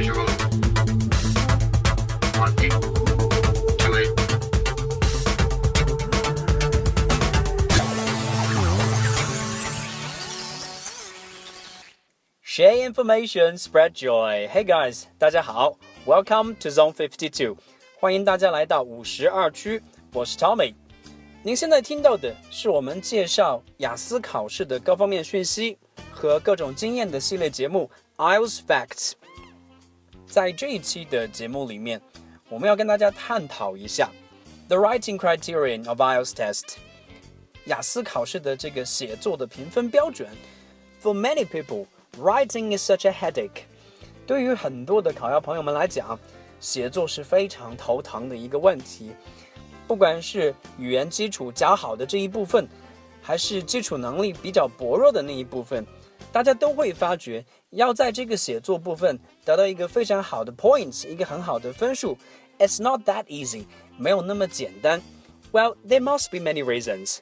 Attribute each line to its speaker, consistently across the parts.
Speaker 1: Share information, spread joy. Hey guys，大家好，Welcome to Zone Fifty Two，欢迎大家来到五十二区，我是 Tommy。您现在听到的是我们介绍雅思考试的各方面讯息和各种经验的系列节目 IELTS Facts。在这一期的节目里面，我们要跟大家探讨一下 the writing criterion of IELTS test，雅思考试的这个写作的评分标准。For many people, writing is such a headache。对于很多的考研朋友们来讲，写作是非常头疼的一个问题。不管是语言基础较好的这一部分，还是基础能力比较薄弱的那一部分，大家都会发觉，要在这个写作部分得到一个非常好的 points，一个很好的分数，it's not that easy，没有那么简单。Well, there must be many reasons，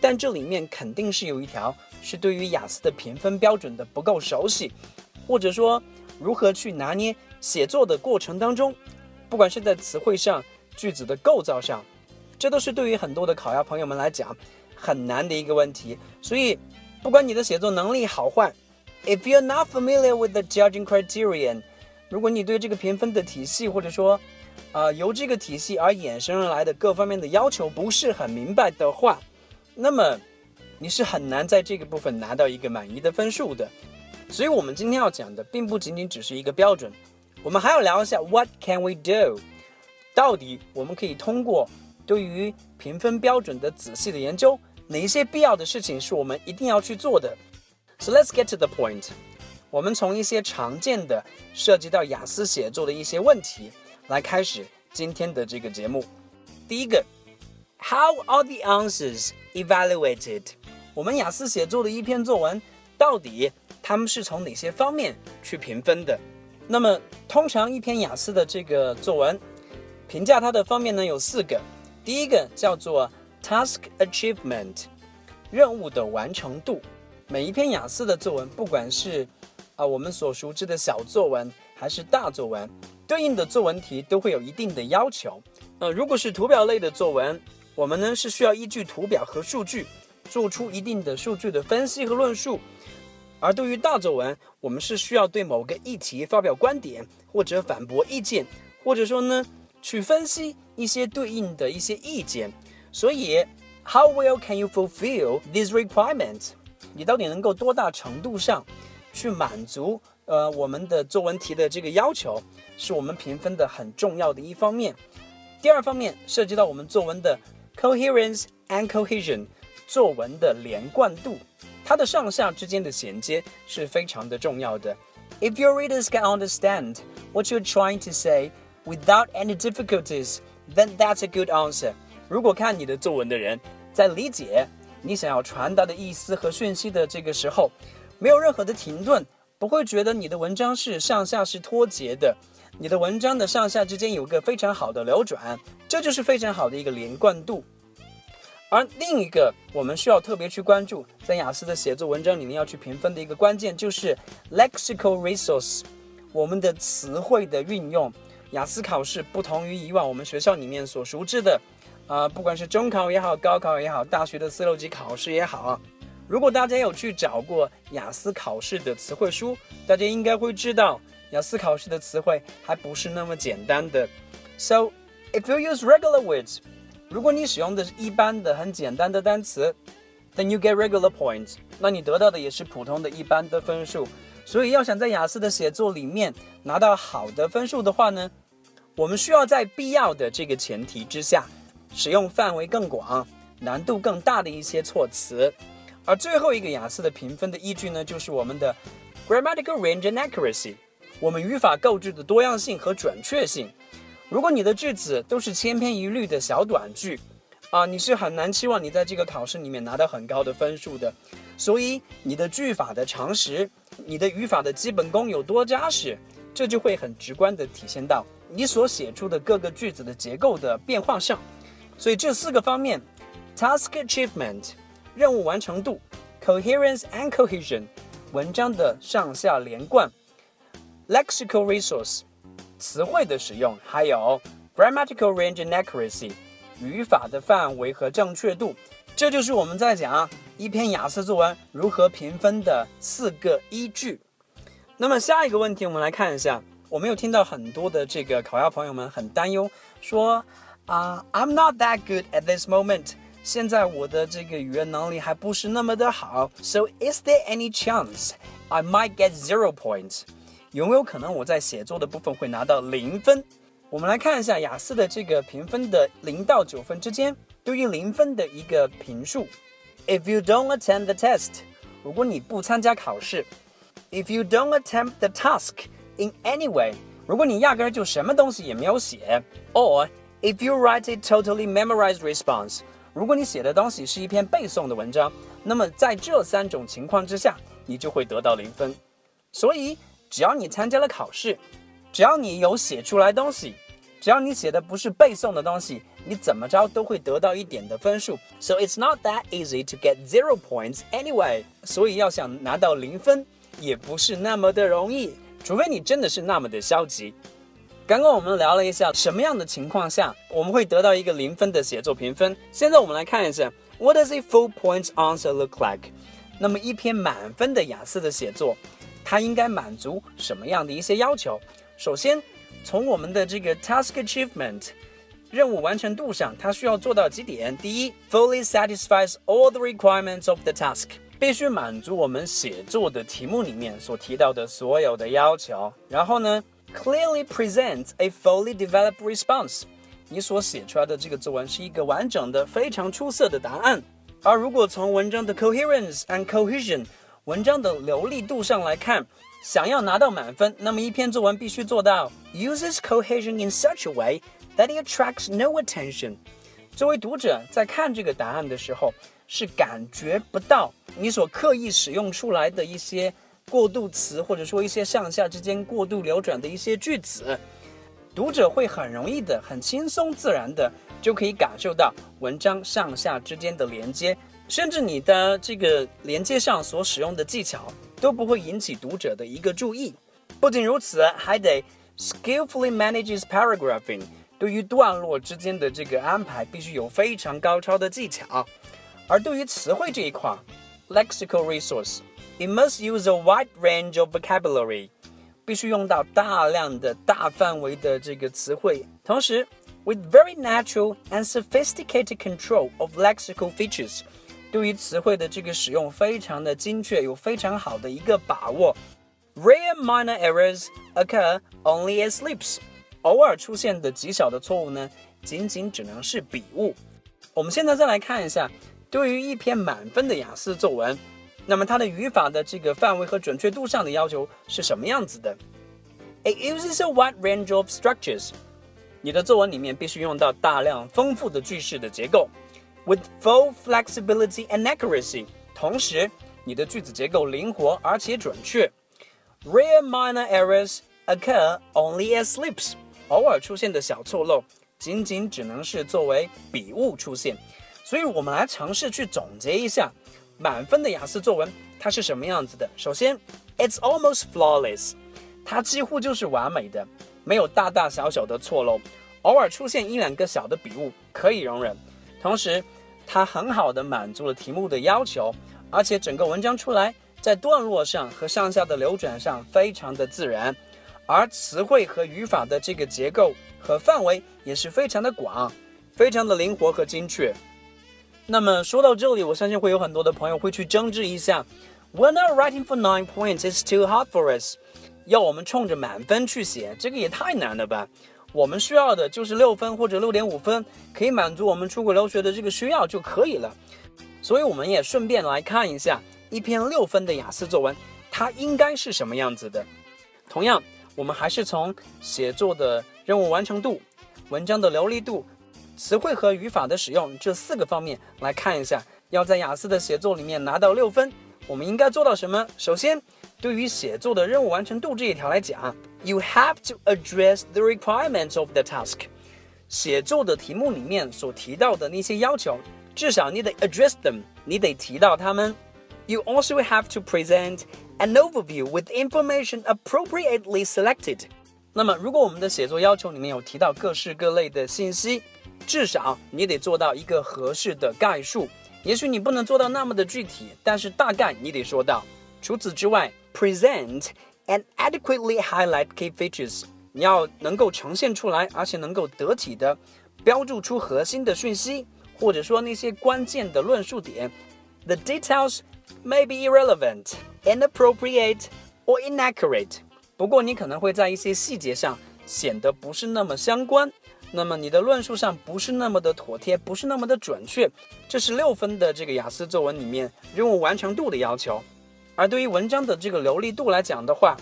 Speaker 1: 但这里面肯定是有一条是对于雅思的评分标准的不够熟悉，或者说如何去拿捏写作的过程当中，不管是在词汇上、句子的构造上。这都是对于很多的考鸭朋友们来讲很难的一个问题，所以不管你的写作能力好坏，if you're not familiar with the judging criterion，如果你对这个评分的体系或者说，呃由这个体系而衍生而来的各方面的要求不是很明白的话，那么你是很难在这个部分拿到一个满意的分数的。所以我们今天要讲的并不仅仅只是一个标准，我们还要聊一下 What can we do？到底我们可以通过对于评分标准的仔细的研究，哪一些必要的事情是我们一定要去做的？So let's get to the point。我们从一些常见的涉及到雅思写作的一些问题来开始今天的这个节目。第一个，How are the answers evaluated？我们雅思写作的一篇作文，到底他们是从哪些方面去评分的？那么，通常一篇雅思的这个作文，评价它的方面呢有四个。第一个叫做 task achievement，任务的完成度。每一篇雅思的作文，不管是啊我们所熟知的小作文还是大作文，对应的作文题都会有一定的要求。呃，如果是图表类的作文，我们呢是需要依据图表和数据做出一定的数据的分析和论述；而对于大作文，我们是需要对某个议题发表观点或者反驳意见，或者说呢。去分析一些对应的一些意见，所以 How well can you fulfill these requirements？你到底能够多大程度上去满足呃我们的作文题的这个要求，是我们评分的很重要的一方面。第二方面涉及到我们作文的 coherence and cohesion，作文的连贯度，它的上下之间的衔接是非常的重要的。If your readers can understand what you're trying to say without any difficulties, then that's a good answer. 如果看你的作文的人在理解你想要传达的意思和讯息的这个时候，没有任何的停顿，不会觉得你的文章是上下是脱节的，你的文章的上下之间有个非常好的流转，这就是非常好的一个连贯度。而另一个我们需要特别去关注，在雅思的写作文章里面要去评分的一个关键就是 lexical resource，我们的词汇的运用。雅思考试不同于以往我们学校里面所熟知的，啊，不管是中考也好，高考也好，大学的四六级考试也好，如果大家有去找过雅思考试的词汇书，大家应该会知道，雅思考试的词汇还不是那么简单的。So if you use regular words，如果你使用的是一般的、很简单的单词，then you get regular points，那你得到的也是普通的一般的分数。所以要想在雅思的写作里面拿到好的分数的话呢？我们需要在必要的这个前提之下，使用范围更广、难度更大的一些措辞。而最后一个雅思的评分的依据呢，就是我们的 grammatical range and accuracy，我们语法构句的多样性和准确性。如果你的句子都是千篇一律的小短句，啊，你是很难期望你在这个考试里面拿到很高的分数的。所以你的句法的常识，你的语法的基本功有多扎实，这就会很直观的体现到。你所写出的各个句子的结构的变化上，所以这四个方面：task achievement（ 任务完成度）、coherence and cohesion（ 文章的上下连贯）、lexical resource 词汇的使用，还有 grammatical range and accuracy 语法的范围和正确度。这就是我们在讲一篇雅思作文如何评分的四个依据。那么下一个问题，我们来看一下。我们有听到很多的这个考鸭朋友们很担忧，说 啊、i m not that good at this moment。现在我的这个语言能力还不是那么的好，So is there any chance I might get zero points？有没有可能我在写作的部分会拿到零分？我们来看一下雅思的这个评分的零到九分之间，对于零分的一个评述。If you don't attend the test，如果你不参加考试；If you don't attempt the task in any way，如果你压根儿就什么东西也没有写；Or if you write a totally memorized response，如果你写的东西是一篇背诵的文章，那么在这三种情况之下，你就会得到零分。所以，只要你参加了考试，只要你有写出来东西，只要你写的不是背诵的东西，你怎么着都会得到一点的分数。So it's not that easy to get zero points anyway。所以要想拿到零分，也不是那么的容易，除非你真的是那么的消极。刚刚我们聊了一下什么样的情况下我们会得到一个零分的写作评分。现在我们来看一下，What does a full points answer look like？那么一篇满分的雅思的写作，它应该满足什么样的一些要求？首先，从我们的这个 task achievement 任务完成度上，它需要做到几点？第一，fully satisfies all the requirements of the task，必须满足我们写作的题目里面所提到的所有的要求。然后呢，clearly presents a fully developed response，你所写出来的这个作文是一个完整的、非常出色的答案。而如果从文章的 coherence and cohesion 文章的流利度上来看，想要拿到满分，那么一篇作文必须做到 uses cohesion in such a way that it attracts no attention。作为读者在看这个答案的时候，是感觉不到你所刻意使用出来的一些过渡词，或者说一些上下之间过度流转的一些句子。读者会很容易的、很轻松自然的就可以感受到文章上下之间的连接，甚至你的这个连接上所使用的技巧都不会引起读者的一个注意。不仅如此，还得 skillfully manages paragraphing，对于段落之间的这个安排必须有非常高超的技巧。而对于词汇这一块，lexical resource resource，it must use a wide range of vocabulary。必须用到大量的大范围的这个词汇，同时 with very natural and sophisticated control of lexical features，对于词汇的这个使用非常的精确，有非常好的一个把握。Rare minor errors occur only as slips，偶尔出现的极小的错误呢，仅仅只能是笔误。我们现在再来看一下，对于一篇满分的雅思作文。 那么它的语法的这个范围和准确度上的要求是什么样子的？It uses a wide range of structures。你的作文里面必须用到大量丰富的句式的结构，with full flexibility and accuracy。同时，你的句子结构灵活而且准确。Rare minor errors occur only as slips。偶尔出现的小错漏，仅仅只能是作为笔误出现。所以，我们来尝试去总结一下。满分的雅思作文它是什么样子的？首先，it's almost flawless，它几乎就是完美的，没有大大小小的错漏，偶尔出现一两个小的笔误可以容忍。同时，它很好的满足了题目的要求，而且整个文章出来在段落上和上下的流转上非常的自然，而词汇和语法的这个结构和范围也是非常的广，非常的灵活和精确。那么说到这里，我相信会有很多的朋友会去争执一下，We're not writing for nine points. It's too hard for us. 要我们冲着满分去写，这个也太难了吧？我们需要的就是六分或者六点五分，可以满足我们出国留学的这个需要就可以了。所以我们也顺便来看一下一篇六分的雅思作文，它应该是什么样子的。同样，我们还是从写作的任务完成度、文章的流利度。词汇和语法的使用这四个方面来看一下，要在雅思的写作里面拿到六分，我们应该做到什么？首先，对于写作的任务完成度这一条来讲，you have to address the requirements of the task。写作的题目里面所提到的那些要求，至少你得 address them，你得提到它们。You also have to present an overview with information appropriately selected。那么，如果我们的写作要求里面有提到各式各类的信息，至少你得做到一个合适的概述。也许你不能做到那么的具体，但是大概你得说到。除此之外，present and adequately highlight key features，你要能够呈现出来，而且能够得体的标注出核心的讯息，或者说那些关键的论述点。The details may be irrelevant, inappropriate, or inaccurate。不过你可能会在一些细节上显得不是那么相关。那么你的论述上不是那么的妥帖，不是那么的准确，这是六分的这个雅思作文里面任务完成度的要求。而对于文章的这个流利度来讲的话，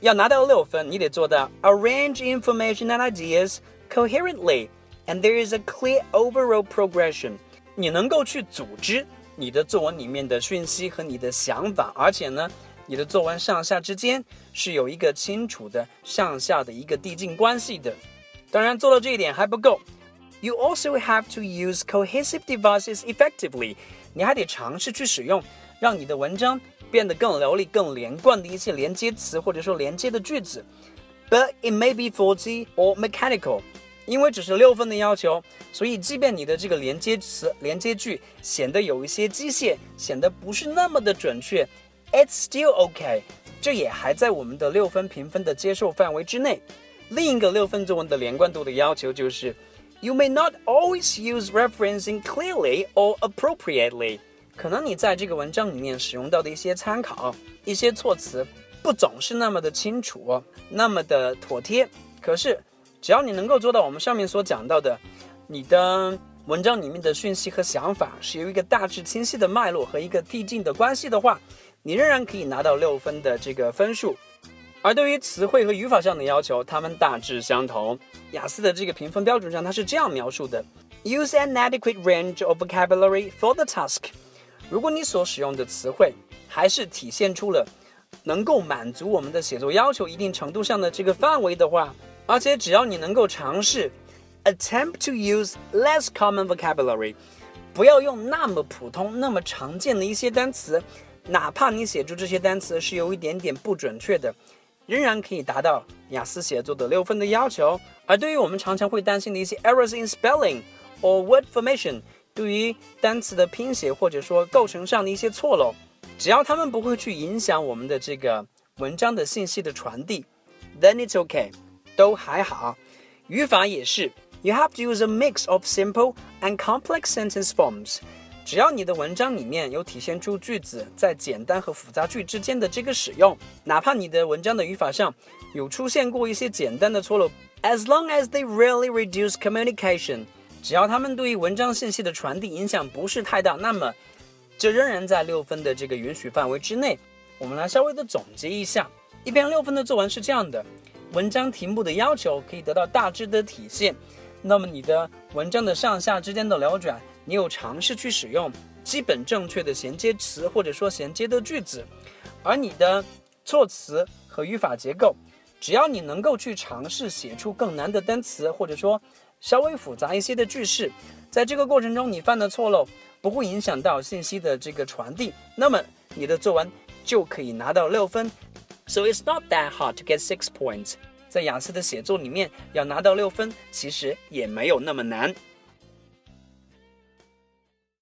Speaker 1: 要拿到六分，你得做到 arrange information and ideas coherently and there is a clear overall progression。你能够去组织你的作文里面的讯息和你的想法，而且呢，你的作文上下之间是有一个清楚的上下的一个递进关系的。当然，做到这一点还不够。You also have to use cohesive devices effectively。你还得尝试去使用，让你的文章变得更流利、更连贯的一些连接词，或者说连接的句子。But it may be faulty or mechanical。因为只是六分的要求，所以即便你的这个连接词、连接句显得有一些机械，显得不是那么的准确，It's still OK。这也还在我们的六分评分的接受范围之内。另一个六分作文的连贯度的要求就是，You may not always use referencing clearly or appropriately。可能你在这个文章里面使用到的一些参考、一些措辞，不总是那么的清楚、那么的妥帖。可是，只要你能够做到我们上面所讲到的，你的文章里面的讯息和想法是有一个大致清晰的脉络和一个递进的关系的话，你仍然可以拿到六分的这个分数。而对于词汇和语法上的要求，它们大致相同。雅思的这个评分标准上，它是这样描述的：Use an adequate range of vocabulary for the task。如果你所使用的词汇还是体现出了能够满足我们的写作要求一定程度上的这个范围的话，而且只要你能够尝试 attempt to use less common vocabulary，不要用那么普通、那么常见的一些单词，哪怕你写出这些单词是有一点点不准确的。仍然可以达到雅思写作的六分的要求。而对于我们常常会担心的一些 errors in spelling or word formation，对于单词的拼写或者说构成上的一些错漏，只要他们不会去影响我们的这个文章的信息的传递，then it's okay，都还好。语法也是，you have to use a mix of simple and complex sentence forms。只要你的文章里面有体现出句子在简单和复杂句之间的这个使用，哪怕你的文章的语法上有出现过一些简单的错漏，as long as they really reduce communication，只要他们对于文章信息的传递影响不是太大，那么这仍然在六分的这个允许范围之内。我们来稍微的总结一下，一篇六分的作文是这样的：文章题目的要求可以得到大致的体现，那么你的文章的上下之间的流转。你有尝试去使用基本正确的衔接词，或者说衔接的句子，而你的措辞和语法结构，只要你能够去尝试写出更难的单词，或者说稍微复杂一些的句式，在这个过程中你犯的错漏不会影响到信息的这个传递，那么你的作文就可以拿到六分。So it's not that hard to get six points。在雅思的写作里面要拿到六分，其实也没有那么难。